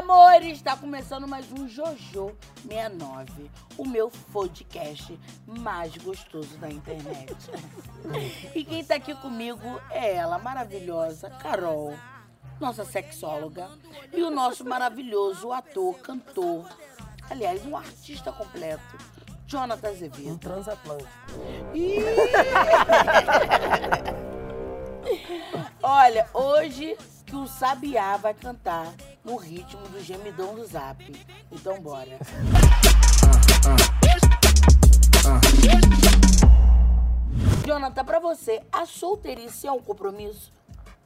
amores! Está começando mais um Jojo 69, o meu podcast mais gostoso da internet. e quem tá aqui comigo é ela, maravilhosa Carol, nossa sexóloga, e o nosso maravilhoso ator, cantor, aliás, um artista completo, Jonathan Um Azevedo. transatlântico. Ih! Olha, hoje que o Sabiá vai cantar no ritmo do gemidão do Zap. Então bora. Jonathan, pra você, a solteirice é um compromisso?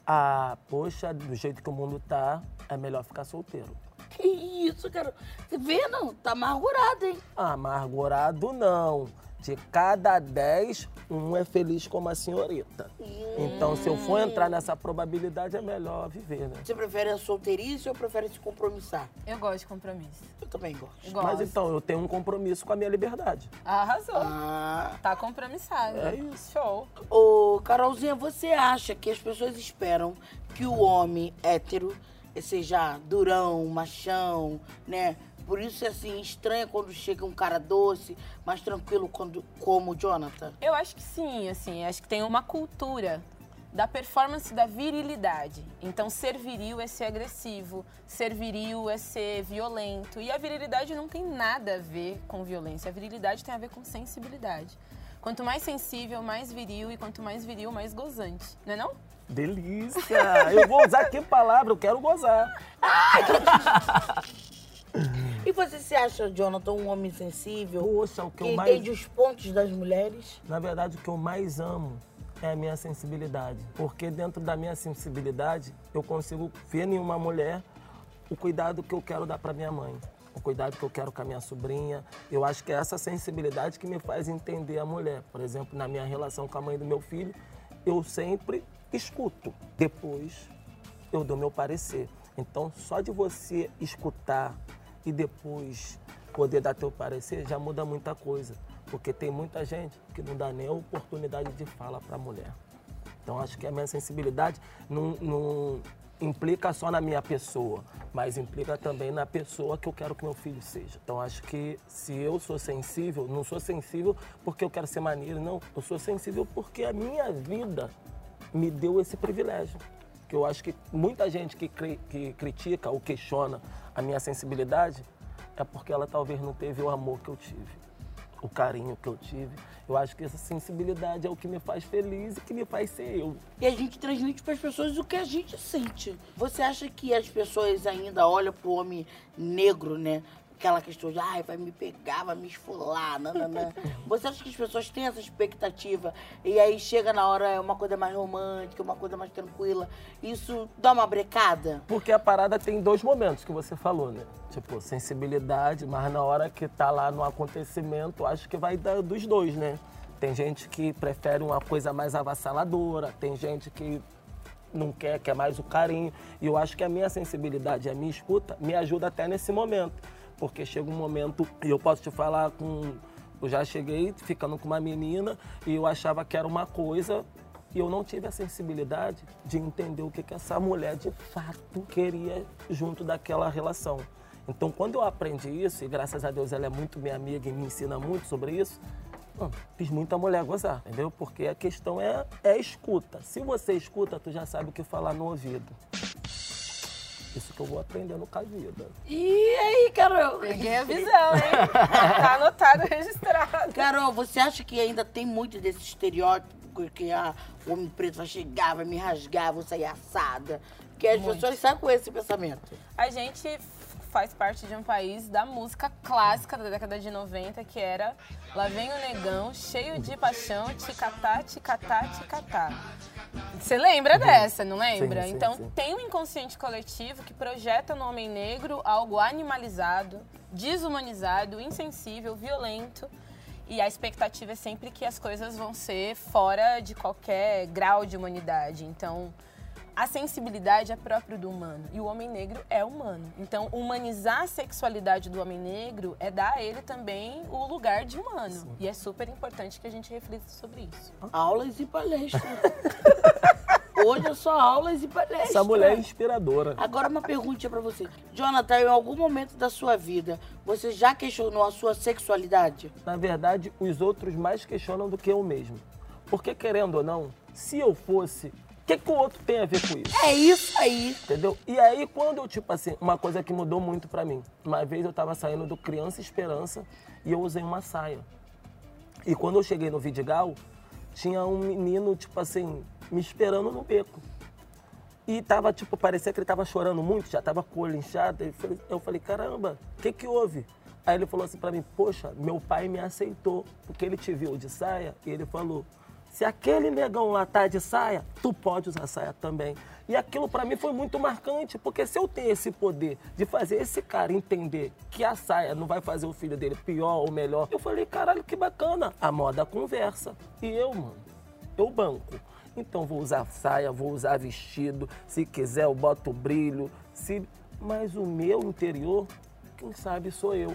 Ah, poxa, do jeito que o mundo tá, é melhor ficar solteiro. Que isso, cara? Você vê, não? Tá amargurado, hein? Amargurado não. De cada dez, um é feliz como a senhorita. Então, se eu for entrar nessa probabilidade, é melhor viver, né? Você prefere a solteirice ou prefere se compromissar? Eu gosto de compromisso. Eu também gosto. Gosto. Mas então, eu tenho um compromisso com a minha liberdade. Arrasou. Ah. Tá compromissado. É isso. Show. Ô, Carolzinha, você acha que as pessoas esperam que o homem hétero seja durão, machão, né? Por isso é assim, estranha quando chega um cara doce, mais tranquilo quando, como o Jonathan. Eu acho que sim, assim, acho que tem uma cultura da performance da virilidade. Então, ser viril é ser agressivo, ser viril é ser violento. E a virilidade não tem nada a ver com violência. A virilidade tem a ver com sensibilidade. Quanto mais sensível, mais viril, e quanto mais viril, mais gozante. Não é não? Delícia! Eu vou usar que palavra? Eu quero gozar. E você se acha, Jonathan, um homem sensível? Poxa, o que que eu mais... entende os pontos das mulheres? Na verdade, o que eu mais amo é a minha sensibilidade. Porque dentro da minha sensibilidade, eu consigo ver em uma mulher o cuidado que eu quero dar para minha mãe. O cuidado que eu quero com a minha sobrinha. Eu acho que é essa sensibilidade que me faz entender a mulher. Por exemplo, na minha relação com a mãe do meu filho, eu sempre escuto. Depois, eu dou meu parecer. Então, só de você escutar e depois poder dar teu parecer já muda muita coisa. Porque tem muita gente que não dá nem a oportunidade de fala para a mulher. Então, acho que a minha sensibilidade não, não implica só na minha pessoa, mas implica também na pessoa que eu quero que meu filho seja. Então, acho que se eu sou sensível, não sou sensível porque eu quero ser maneiro, não. Eu sou sensível porque a minha vida me deu esse privilégio. Que eu acho que muita gente que, que critica ou questiona a minha sensibilidade é porque ela talvez não teve o amor que eu tive, o carinho que eu tive. Eu acho que essa sensibilidade é o que me faz feliz e que me faz ser eu. E a gente transmite para as pessoas o que a gente sente. Você acha que as pessoas ainda olham pro homem negro, né? Aquela questão de, ai, vai me pegar, vai me esfolar, nananã. Você acha que as pessoas têm essa expectativa e aí chega na hora é uma coisa mais romântica, uma coisa mais tranquila, isso dá uma brecada? Porque a parada tem dois momentos que você falou, né? Tipo, sensibilidade, mas na hora que tá lá no acontecimento, acho que vai dar dos dois, né? Tem gente que prefere uma coisa mais avassaladora, tem gente que não quer, quer mais o carinho. E eu acho que a minha sensibilidade, a minha escuta, me ajuda até nesse momento. Porque chega um momento, e eu posso te falar com. Eu já cheguei ficando com uma menina e eu achava que era uma coisa e eu não tive a sensibilidade de entender o que, que essa mulher de fato queria junto daquela relação. Então, quando eu aprendi isso, e graças a Deus ela é muito minha amiga e me ensina muito sobre isso, Hum, fiz muita mulher gozar, entendeu? Porque a questão é, é escuta. Se você escuta, tu já sabe o que falar no ouvido. Isso que eu vou aprendendo com a vida. E aí, Carol? Peguei a visão, hein? tá anotado, registrado. Carol, você acha que ainda tem muito desse estereótipo que ah, o homem preto vai chegar, vai me rasgar, vou sair assada? Que as pessoas saem com esse pensamento. A gente faz parte de um país da música clássica da década de 90, que era Lá vem o negão, cheio de paixão, ticatá, ticatá, ticatá. Você lembra dessa, não lembra? Sim, sim, então sim. tem um inconsciente coletivo que projeta no homem negro algo animalizado, desumanizado, insensível, violento. E a expectativa é sempre que as coisas vão ser fora de qualquer grau de humanidade. Então, a sensibilidade é próprio do humano e o homem negro é humano. Então, humanizar a sexualidade do homem negro é dar a ele também o lugar de humano. E é super importante que a gente reflita sobre isso. Aulas e palestras. Hoje é só aulas e palestras. Essa mulher é inspiradora. Agora uma pergunta pra você. Jonathan, em algum momento da sua vida, você já questionou a sua sexualidade? Na verdade, os outros mais questionam do que eu mesmo. Porque, querendo ou não, se eu fosse, o que, que o outro tem a ver com isso? É isso aí. Entendeu? E aí, quando eu, tipo assim, uma coisa que mudou muito pra mim. Uma vez eu tava saindo do Criança Esperança e eu usei uma saia. E quando eu cheguei no Vidigal, tinha um menino, tipo assim, me esperando no beco. E tava, tipo, parecia que ele tava chorando muito, já tava com o olho inchado. Eu falei, caramba, o que que houve? Aí ele falou assim pra mim, poxa, meu pai me aceitou, porque ele te viu de saia e ele falou, se aquele negão lá tá de saia, tu pode usar saia também. E aquilo pra mim foi muito marcante, porque se eu tenho esse poder de fazer esse cara entender que a saia não vai fazer o filho dele pior ou melhor, eu falei, caralho, que bacana. A moda conversa. E eu, mano, eu banco. Então vou usar saia, vou usar vestido, se quiser eu boto brilho, se mas o meu interior, quem sabe sou eu.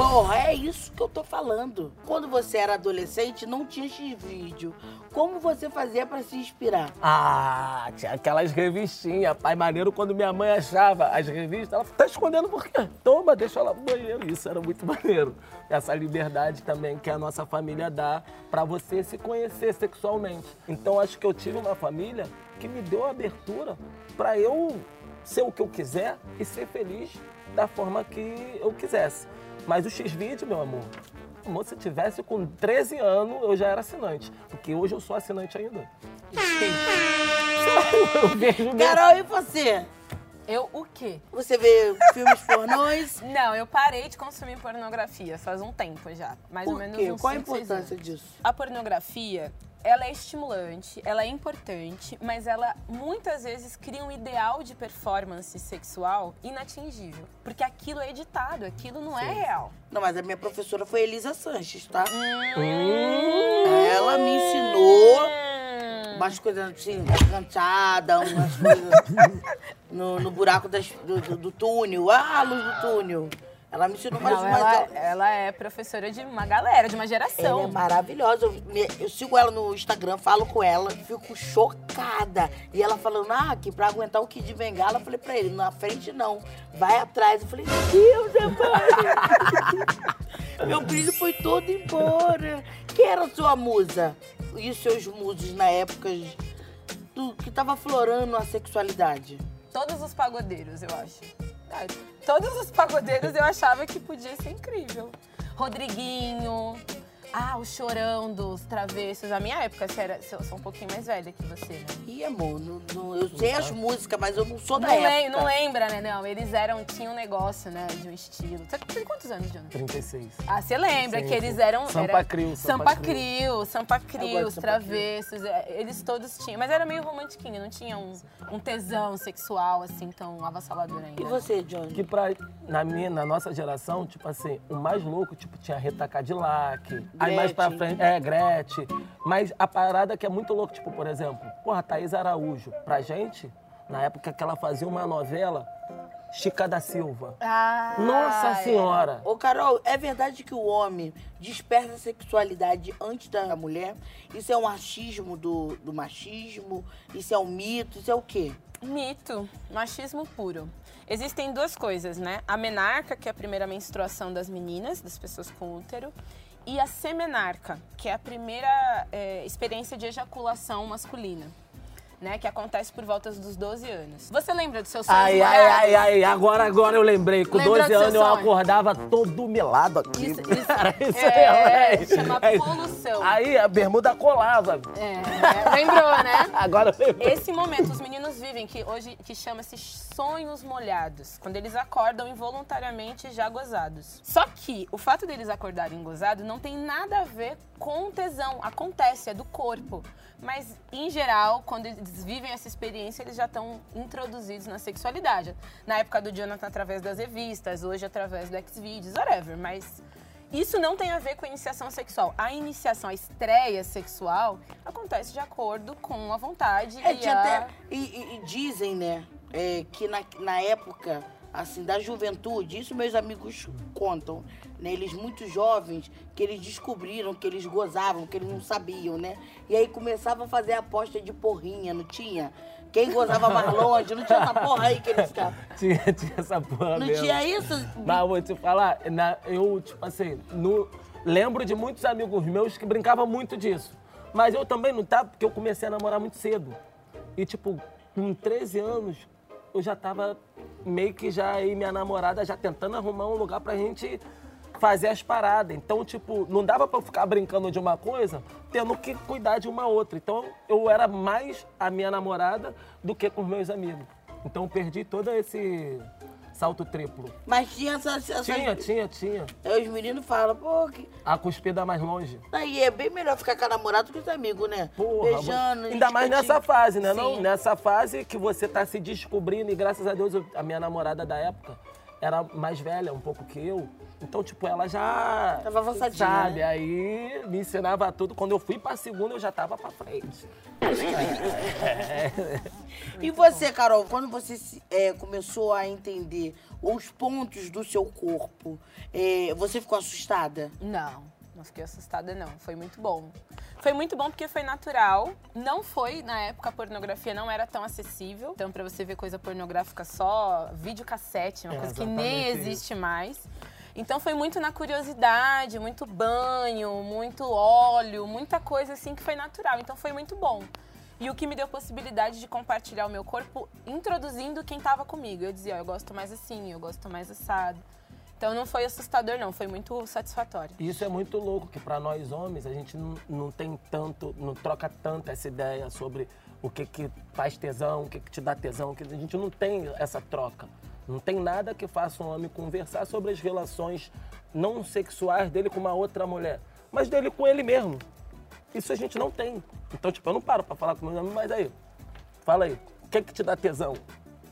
Porra, é isso que eu tô falando. Quando você era adolescente, não tinha X-vídeo. Como você fazia pra se inspirar? Ah, tinha aquelas revistinhas. Pai maneiro, quando minha mãe achava as revistas, ela tá escondendo por quê? Toma, deixa ela no banheiro. Isso era muito maneiro. Essa liberdade também que a nossa família dá pra você se conhecer sexualmente. Então acho que eu tive uma família que me deu abertura pra eu ser o que eu quiser e ser feliz da forma que eu quisesse. Mas o X-Vídeo, meu amor, amor, se tivesse com 13 anos, eu já era assinante. Porque hoje eu sou assinante ainda. eu vejo. Carol, e você? Eu o quê? Você vê filmes pornôs? Não, eu parei de consumir pornografia faz um tempo já. Mais ou Por menos quê? uns Qual a importância anos. disso? A pornografia, ela é estimulante, ela é importante, mas ela muitas vezes cria um ideal de performance sexual inatingível. Porque aquilo é editado, aquilo não é real. Não, mas a minha professora foi Elisa Sanches, tá? Hum. Ela me ensinou Hum. umas coisas assim, cantada, umas coisas no, no buraco das- do, do- do túnel. Ah, a luz do túnel. Ela me ensinou mais Não, umas ela, aulas. ela é professora de uma galera, de uma Ela geração. é maravilhosa. Eu, eu sigo ela no Instagram, falo com ela, fico chocada. E ela falando, ah, que pra aguentar o Kid de Bengala, eu falei pra ele, na frente não, vai atrás. Eu falei, Deus, pai. Meu brilho foi todo embora. Quem era a sua musa? E os seus musos na época do, que tava florando a sexualidade? Todos os pagodeiros, eu acho. Todos os pagodeiros eu achava que podia ser incrível. Rodriguinho. Ah, o chorão dos travessos. A minha época, você era, eu sou um pouquinho mais velha que você, né? Ih, amor, não- não- eu sei as músicas, mas eu não sou da Não, lem- época. não lembra, né? Não, eles eram, tinham um negócio, né? De um estilo. Você tem quantos anos, Jonathan? 36. Ah, você lembra que eles eram. Sampa era- Crio, Sampa Sampa Crio. Sampa Crio, os travessos. é, Eles todos tinham. Mas era meio romantiquinho, não tinha um, um tesão sexual assim tão avassalador ainda. E você, Johnny? Que pra, na, minha, na nossa geração, tipo assim, o mais louco, tipo, tinha Rita Cadillac. Aí mais pra frente, é, Gretchen. Mas a parada que é muito louco, tipo, por exemplo, porra, Thaís Araújo. Pra gente, na época que ela fazia uma novela, Chica da Silva. Ah, Nossa é. Senhora! Ô, Carol, é verdade que o homem desperta a sexualidade antes da mulher? Isso é um achismo do, do machismo? Isso é um mito? Isso é o quê? Mito, machismo puro. Existem duas coisas, né? A menarca, que é a primeira menstruação das meninas, das pessoas com útero, e a semenarca, que é a primeira é, experiência de ejaculação masculina, né? Que acontece por volta dos 12 anos. Você lembra dos seus sonhos Ai, ai, ai, ai, agora, agora eu lembrei. Com Lembrou 12 do seu anos eu sonho? acordava todo melado aqui. Isso, isso, Era isso é, aí, velho. chama É. poluição. Aí a bermuda colava. É, lembrou, né? Agora eu lembrei. Esse momento os meninos vivem que hoje que chama-se sonhos molhados, quando eles acordam involuntariamente já gozados. Só que o fato deles acordarem gozados não tem nada a ver com tesão, acontece, é do corpo. Mas em geral, quando eles vivem essa experiência, eles já estão introduzidos na sexualidade. Na época do Jonathan através das revistas, hoje através do Xvideos, whatever, mas isso não tem a ver com a iniciação sexual. A iniciação, a estreia sexual, acontece de acordo com a vontade É, e a... até, e, e- e dizem, né, é, que na, na época assim, da juventude, isso meus amigos contam, né? Eles muito jovens, que eles descobriram que eles gozavam, que eles não sabiam, né? E aí começavam a fazer aposta de porrinha, não tinha? Quem gozava mais longe, não tinha essa porra aí que eles ficavam. Tinha, tinha essa porra Não mesmo. tinha isso? Mas vou te falar, na- eu, tipo assim, no- lembro de muitos amigos meus que brincavam muito disso. Mas eu também não tava, porque eu comecei a namorar muito cedo. E, tipo, com 13 anos, eu já tava meio que já aí minha namorada já tentando arrumar um lugar pra gente fazer as paradas. Então, tipo, não dava pra eu ficar brincando de uma coisa, tendo que cuidar de uma outra. Então, eu era mais a minha namorada do que com os meus amigos. Então, perdi todo esse salto triplo. Mas tinha essas. essas... Tinha, tinha, tinha. Aí os meninos falam, pô, que... A cuspida mais longe. aí é bem melhor ficar com a namorada do que com os amigos, né? Porra, Beijando. ainda mais nessa fase, né? Não? Nessa fase que você tá se descobrindo e graças a Deus eu- a minha namorada da época era mais velha um pouco que eu. Então, tipo, ela já. Tava avançadinha, Sabe? né? Aí me ensinava tudo. Quando eu fui pra segunda, eu já tava pra frente. E você, Carol, quando você é, começou a entender os pontos do seu corpo, é, você ficou assustada? Não, não fiquei assustada, não. Foi muito bom. Foi muito bom porque foi natural. Não foi, na época, a pornografia não era tão acessível. Então, pra você ver coisa pornográfica só, videocassete, uma É, coisa que nem existe mais. Então, foi muito na curiosidade, muito banho, muito óleo, muita coisa assim que foi natural. Então, foi muito bom. E o que me deu possibilidade de compartilhar o meu corpo introduzindo quem tava comigo. Eu dizia, ó, eu gosto mais assim, eu gosto mais assado. Então não foi assustador, não, foi muito satisfatório. Isso é muito louco, que para nós homens a gente não, não tem tanto, não troca tanto essa ideia sobre o que que faz tesão, o que que te dá tesão, que a gente não tem essa troca. Não tem nada que faça um homem conversar sobre as relações não sexuais dele com uma outra mulher, mas dele com ele mesmo. Isso a gente não tem. Então, tipo, eu não paro pra falar com meus amigos, mas aí, fala aí, o que que te dá tesão?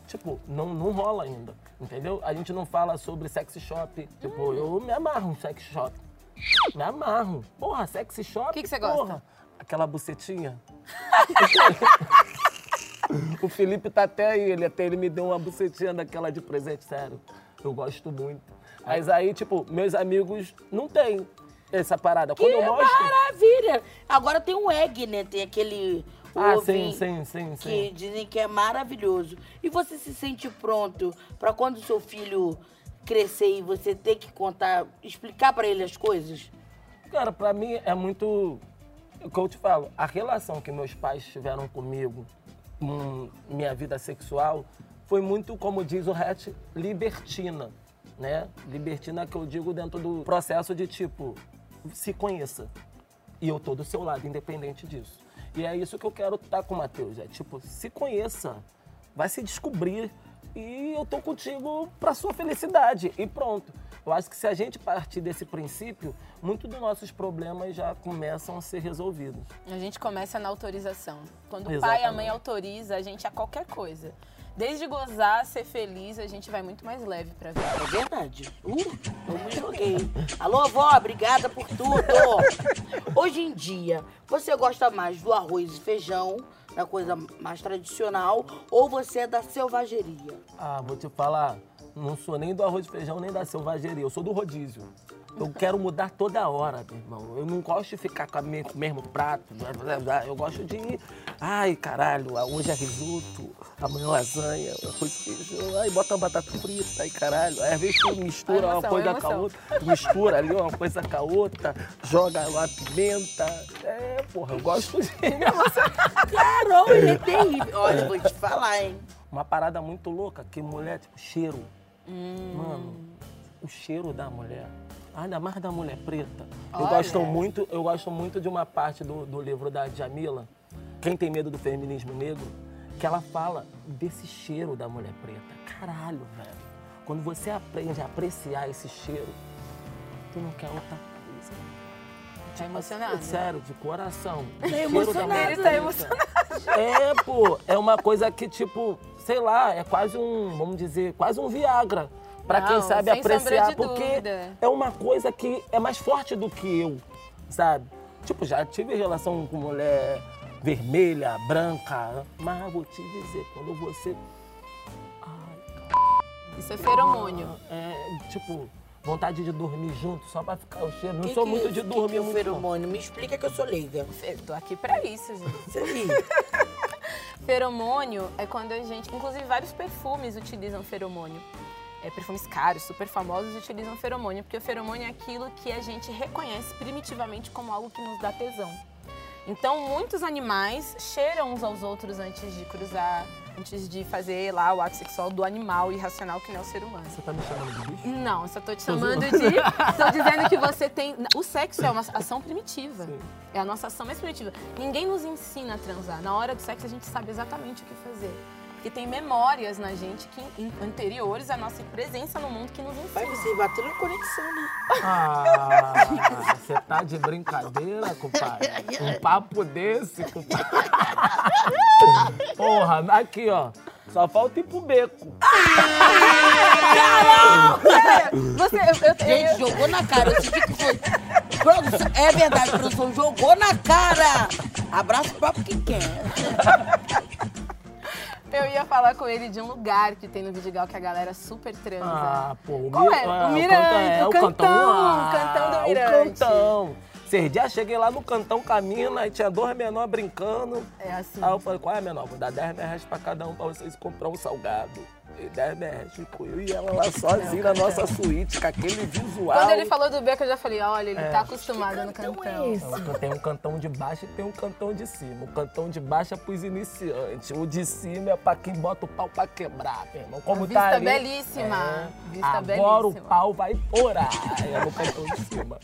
Tipo, não, não rola ainda, entendeu? A gente não fala sobre sex shop. Tipo, eu me amarro em sex shop. Me amarro. Porra, sex shop. Que que você gosta? Aquela bucetinha. o Felipe tá até aí, ele até ele me deu uma bucetinha daquela de presente, sério. Eu gosto muito. Mas aí, tipo, meus amigos não tem essa parada. Quando eu mostro. Maravilha! Agora tem um egg, né? Tem aquele o Ah, ovinho sim, sim, sim, que dizem que é maravilhoso. E você se sente pronto para quando seu filho crescer e você ter que contar, explicar para ele as coisas? Cara, pra mim é muito. O que eu te falo, a relação que meus pais tiveram comigo, com minha vida sexual, foi muito, como diz o Hatch, libertina. Né? Libertina que eu digo dentro do processo de tipo, se conheça. E eu tô do seu lado, independente disso. E é isso que eu quero estar com o Matheus. É tipo, se conheça, vai se descobrir. E eu tô contigo pra sua felicidade. E pronto. Eu acho que se a gente partir desse princípio, muitos dos nossos problemas já começam a ser resolvidos. A gente começa na autorização. Quando o pai e a mãe autoriza a gente a qualquer coisa. Desde gozar, ser feliz, a gente vai muito mais leve pra vida. É verdade. Uh, eu me joguei. Alô, vó, obrigada por tudo. Hoje em dia, você gosta mais do arroz e feijão, da coisa mais tradicional, ou você é da selvageria? Ah, vou te falar, não sou nem do arroz e feijão, nem da selvageria, eu sou do rodízio. Eu quero mudar toda hora, meu irmão. Eu não gosto de ficar com o mesmo prato. Eu gosto de. Ai, caralho, hoje é risoto, amanhã é lasanha, e feijão. Ai, bota uma batata frita, ai, caralho. Aí, às vezes tu mistura A uma emoção, coisa com a emoção. outra, tu mistura ali uma coisa com a outra, joga uma pimenta. É, porra, eu gosto de. Carol, ele é terrível. Olha, vou te falar, hein? Uma parada muito louca, que mulher, tipo, cheiro. Mano, o cheiro da mulher. Ainda mais da mulher preta. Eu gosto muito, eu gosto muito de uma parte do, do livro da Jamila, Quem Tem Medo do Feminismo Negro, que ela fala desse cheiro da mulher preta. Caralho, velho. Quando você aprende a apreciar esse cheiro, tu não quer outra coisa. Tá emocionado? Sério, de coração. Tá emocionado. Ele tá emocionado. É, pô, é uma coisa que, tipo, sei lá, é quase um, vamos dizer, quase um Viagra. Pra quem sabe apreciar, de porque dúvida. é uma coisa que é mais forte do que eu, sabe? Tipo, já tive relação com mulher vermelha, branca, mas vou te dizer, quando você. Ai. Isso é feromônio. É, tipo, vontade de dormir junto só pra ficar o cheiro. Não Que sou que- muito de que dormir que é muito. feromônio? Me explica que eu sou leiga. Eu tô aqui pra isso, gente. Feromônio é quando a gente. Inclusive, vários perfumes utilizam feromônio. É, perfumes caros, super famosos, utilizam feromônio, porque o feromônio é aquilo que a gente reconhece primitivamente como algo que nos dá tesão. Então, muitos animais cheiram uns aos outros antes de cruzar, antes de fazer lá o ato sexual do animal irracional que não é o ser humano. Você tá me chamando de bicho? Não, só tô te chamando de. Tô dizendo que você tem. O sexo é uma ação primitiva. Sim. É a nossa ação mais primitiva. Ninguém nos ensina a transar. Na hora do sexo a gente sabe exatamente o que fazer. Porque tem memórias na gente que, in- anteriores à nossa presença no mundo que nos Pai, ensinam. vocês bateram conexão, né? Ah, você tá de brincadeira, compadre? Um papo desse, compadre. Porra, aqui, ó. Só falta ir pro beco. Você, eu, eu, Gente, eu, jogou na cara. Eu senti que foi. É verdade, produção jogou na cara. Abraço próprio quem quer. Eu ia falar com ele de um lugar que tem no Vidigal que a galera super transa. Ah, pô, o, Qual é? ah, O Mirante, o cantão, ah, o cantão do O Mirante. cantão. Esses dias cheguei lá no cantão Camina, aí tinha dois menores brincando. É assim. Aí eu falei, qual é, menor? Vou dar 10 mil reais pra cada um pra vocês comprar um salgado. E 10 mil reais ficou eu e ela lá sozinha na nossa suíte, com aquele visual. Quando ele falou do beco, eu já falei, olha, ele É. tá acostumado no cantão cantão. é? Então, Tem um cantão de baixo e tem um cantão de cima. O cantão de baixo é pros iniciantes. O de cima é pra quem bota o pau pra quebrar, meu irmão. Como A tá vista ali, belíssima. é, Vista agora belíssima. o pau vai orar. É no cantão de cima.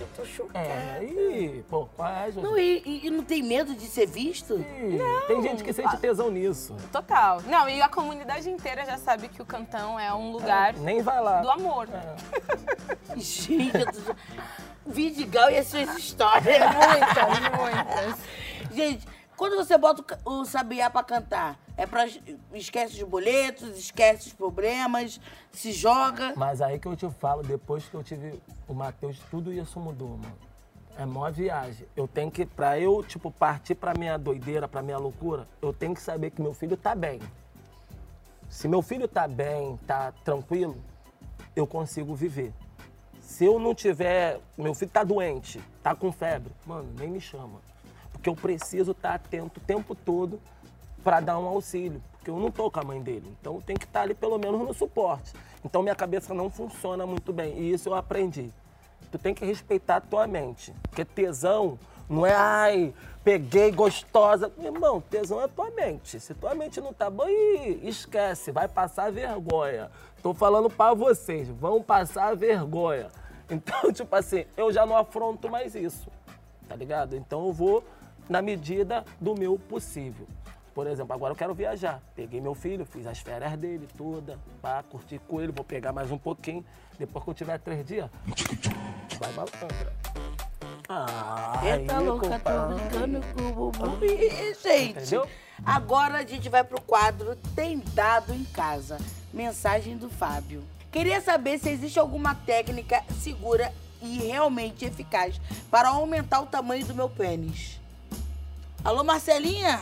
Eu tô chocada. É, aí, pô, qual é, Júlio? Não, e, e- e não tem medo de ser visto? Ih, Tem gente que sente tesão nisso. Total. Não, e a comunidade inteira já sabe que o cantão é um lugar Nem vai lá. do amor. Gente, eu tô... Vidigal e as suas histórias. Muitas, muitas. Gente, quando você bota o ca- o sabiá pra cantar, é pra... Esquece os boletos, esquece os problemas, se joga. Mas aí que eu te falo, depois que eu tive o Matheus, tudo isso mudou, mano. É mó viagem. Eu tenho que, pra eu, tipo, partir pra minha doideira, pra minha loucura, eu tenho que saber que meu filho tá bem. Se meu filho tá bem, tá tranquilo, eu consigo viver. Se eu não tiver, meu filho tá doente, tá com febre, mano, nem me chama. Porque eu preciso estar atento o tempo todo para dar um auxílio. Porque eu não tô com a mãe dele. Então tenho que estar ali pelo menos no suporte. Então minha cabeça não funciona muito bem. E isso eu aprendi. Tu tem que respeitar a tua mente. Porque tesão não é, ai, peguei gostosa. Irmão, tesão é tua mente. Se tua mente não tá boa, esquece, vai passar vergonha. Tô falando pra vocês, vão passar vergonha. Então, tipo assim, eu já não afronto mais isso, tá ligado? Então eu vou na medida do meu possível. Por exemplo, agora eu quero viajar. Peguei meu filho, fiz as férias dele toda, pá, curti com ele, vou pegar mais um pouquinho. Depois que eu tiver três dias, vai malandra. Ah, Eita louca, tô brincando com o bumbum. Gente, Entendeu? agora a gente vai pro quadro Tem Dado em Casa. Mensagem do Fábio. Queria saber se existe alguma técnica segura e realmente eficaz para aumentar o tamanho do meu pênis. Alô, Marcelinha?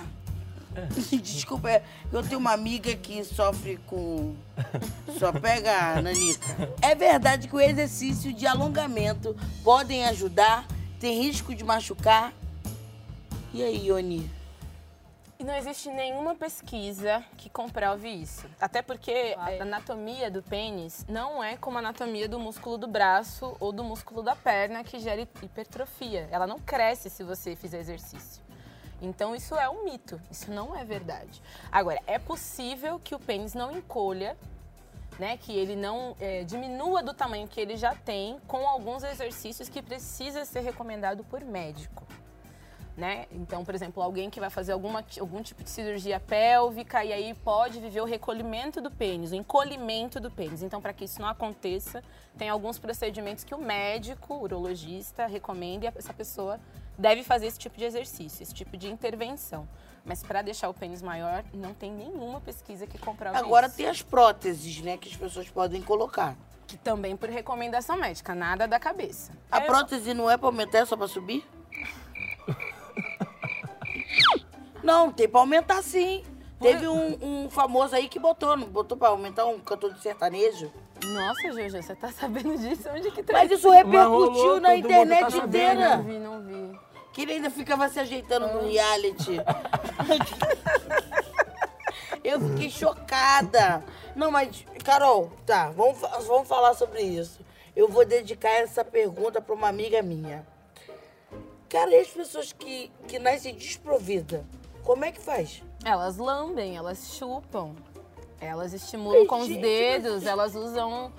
Desculpa, é, eu tenho uma amiga que sofre com. Só pega a nanica. É verdade que o exercício de alongamento podem ajudar? Tem risco de machucar? E aí, Ioni? E não existe nenhuma pesquisa que comprove isso. Até porque a anatomia do pênis não é como a anatomia do músculo do braço ou do músculo da perna que gera hipertrofia. Ela não cresce se você fizer exercício. Então isso é um mito, isso não é verdade. Agora, é possível que o pênis não encolha, né, que ele não é, diminua do tamanho que ele já tem com alguns exercícios que precisa ser recomendado por médico né? Então, por exemplo, alguém que vai fazer alguma, algum tipo de cirurgia pélvica e aí pode viver o recolhimento do pênis, o encolhimento do pênis. Então, para que isso não aconteça, tem alguns procedimentos que o médico, o urologista, recomenda e essa pessoa deve fazer esse tipo de exercício, esse tipo de intervenção. Mas para deixar o pênis maior, não tem nenhuma pesquisa que comprove Agora isso. tem as próteses, né, que as pessoas podem colocar. Que também por recomendação médica, nada da cabeça. A É- prótese não é pra aumentar, é só pra subir? Não, tem pra aumentar sim. Teve um, um famoso aí que botou, não botou pra aumentar um cantor de sertanejo. Nossa, Jojo, você tá sabendo disso? Onde que tá Mas isso rolou, repercutiu na todo mundo tá internet sabendo. inteira. Não vi, não vi. Que ele ainda ficava se ajeitando no reality. Eu fiquei chocada. Não, mas, Carol, tá, vamos, vamos falar sobre isso. Eu vou dedicar essa pergunta pra uma amiga minha. Cara, e as pessoas que, que nascem desprovidas, como é que faz? Elas lambem, elas chupam. Elas estimulam Ai, com os gente, dedos, elas usam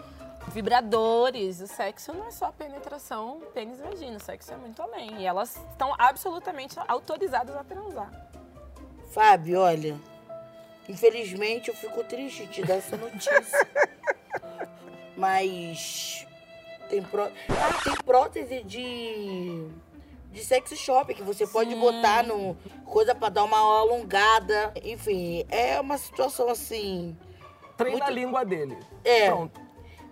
vibradores. O sexo não é só penetração pênis e vagina, o sexo é muito além. E elas estão absolutamente autorizadas a transar. Fábio, olha, infelizmente eu fico triste de te dar essa notícia. Mas tem, pró... ah, tem prótese de de sex shop que você pode Sim. botar no coisa pra dar uma alongada. Enfim, é uma situação assim. Treina Muito- a língua dele. É. Pronto.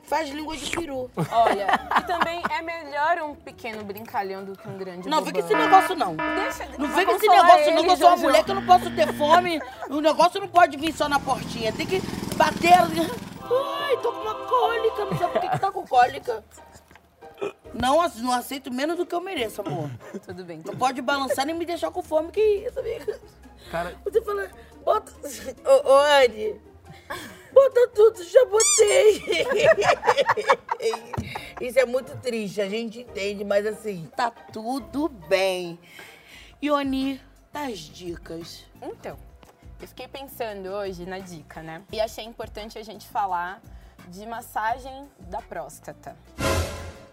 Faz língua de peru. Olha, e também é melhor um pequeno brincalhão do que um grande Não, vem com esse negócio não. Deixa, Não vem com esse negócio não, ele, que eu sou uma Jojo. mulher que eu não posso ter fome. O negócio não pode vir só na portinha. Tem que bater. Ai, tô com uma cólica. Não sei por que que tá com cólica. Não, não aceito menos do que eu mereço, amor. Tudo bem. Não pode balançar nem me deixar com fome, que isso, amiga. Cara, Você fala, bota. Ô, ô Anne, bota tudo, já botei. Isso é muito triste, a gente entende, mas assim, tá tudo bem. Ioni, das dicas. Então, eu fiquei pensando hoje na dica, né? E achei importante a gente falar de massagem da próstata.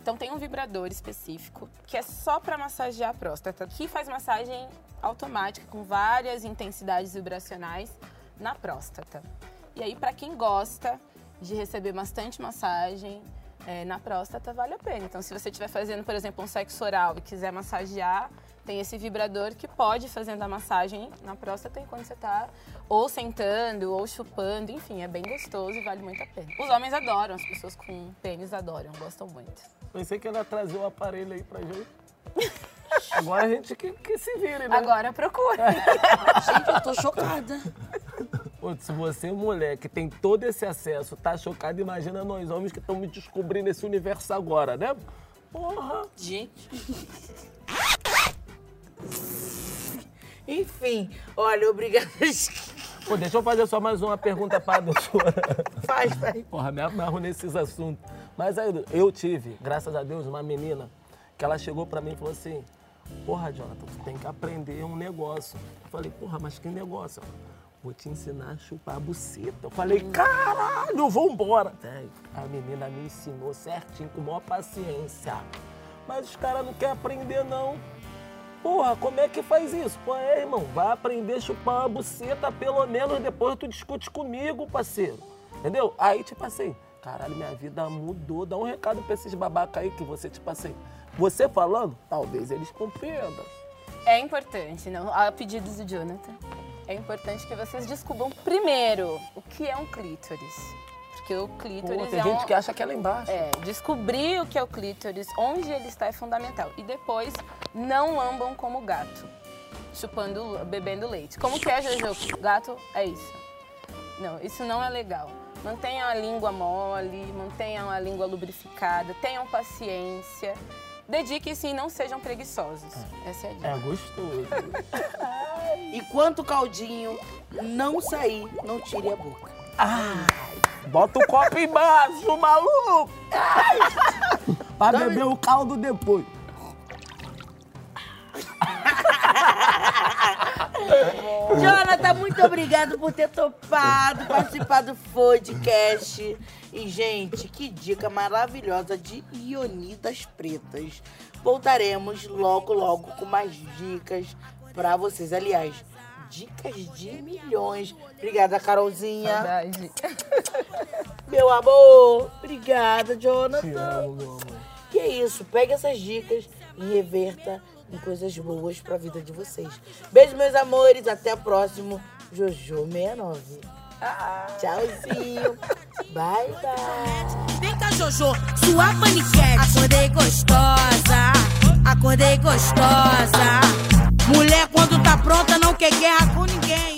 Então tem um vibrador específico que é só para massagear a próstata, que faz massagem automática com várias intensidades vibracionais na próstata. E aí para quem gosta de receber bastante massagem é, na próstata, vale a pena. Então se você estiver fazendo, por exemplo, um sexo oral e quiser massagear, tem esse vibrador que pode fazendo a massagem na próstata enquanto você está ou sentando ou chupando, enfim, é bem gostoso e vale muito a pena. Os homens adoram, as pessoas com pênis adoram, gostam muito. pensei que ela trazer o aparelho aí pra gente. Agora a gente que, que se vire, né? Agora procura. Gente, eu tô chocada. Pô, se você, mulher, que tem todo esse acesso, tá chocada, imagina nós homens que estamos descobrindo esse universo agora, né? Porra! Gente. Enfim, olha, obrigada. Pô, deixa eu fazer só mais uma pergunta pra doutora. Faz, faz. Porra, me amarro nesses assuntos. Mas aí, eu tive, graças a Deus, uma menina que ela chegou pra mim e falou assim: Porra, Jonathan, tu tem que aprender um negócio. Eu falei: Porra, mas que negócio? Vou te ensinar a chupar a buceta. Eu falei: Caralho, vambora. Véi, a menina me ensinou certinho, com maior paciência. Mas os caras não querem aprender, não. Porra, como é que faz isso? Pô, é, irmão, vai aprender a chupar uma buceta, pelo menos depois tu discute comigo, parceiro. Entendeu? Aí, tipo assim, caralho, minha vida mudou. Dá um recado pra esses babaca aí que você, tipo assim, você falando, talvez eles compreendam. É importante, não, a pedidos do Jonathan, é importante que vocês descubram primeiro o que é um clítoris. Porque o clítoris Pô, tem é gente um... que acha que é lá embaixo. É, descobrir o que é o clítoris, onde ele está é fundamental. E depois, não lambam como gato, chupando, bebendo leite. Como que é, Jojo? Gato é isso. Não, isso não é legal. Mantenham a língua mole, mantenham a língua lubrificada, tenham paciência. Dediquem-se e não sejam preguiçosos. Essa é a dica. É gostoso. Enquanto o caldinho não sair, não tire a boca. Bota o copo embaixo, maluco! Ai. pra beber o caldo depois. Jonathan, muito obrigado por ter topado participar do podcast. E, gente, que dica maravilhosa de Ionidas Pretas. Voltaremos logo, logo com mais dicas pra vocês. Aliás, dicas de milhões. Obrigada, Carolzinha. Saudade. Meu amor. Obrigada, Te Jonathan. amo, meu amor. E é isso, pegue essas dicas e reverta em coisas boas pra vida de vocês. Beijo, meus amores, até o próximo Jojo 69. Tchauzinho. Bye, bye. Vem cá, Jojo, sua paniquete. Acordei gostosa, acordei gostosa. Mulher, quando tá pronta, não quer guerra com ninguém.